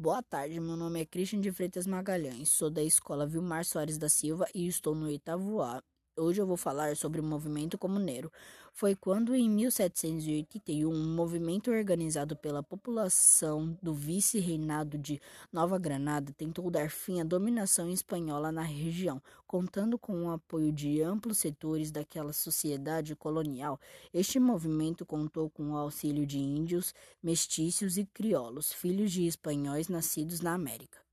Boa tarde, meu nome é Christian de Freitas Magalhães, sou da escola Vilmar Soares da Silva e estou no oitavo A. Hoje eu vou falar sobre o movimento comuneiro. Foi quando, em 1781, um movimento organizado pela população do vice-reinado de Nova Granada tentou dar fim à dominação espanhola na região, contando com o apoio de amplos setores daquela sociedade colonial. Este movimento contou com o auxílio de índios, mestiços e crioulos, filhos de espanhóis nascidos na América.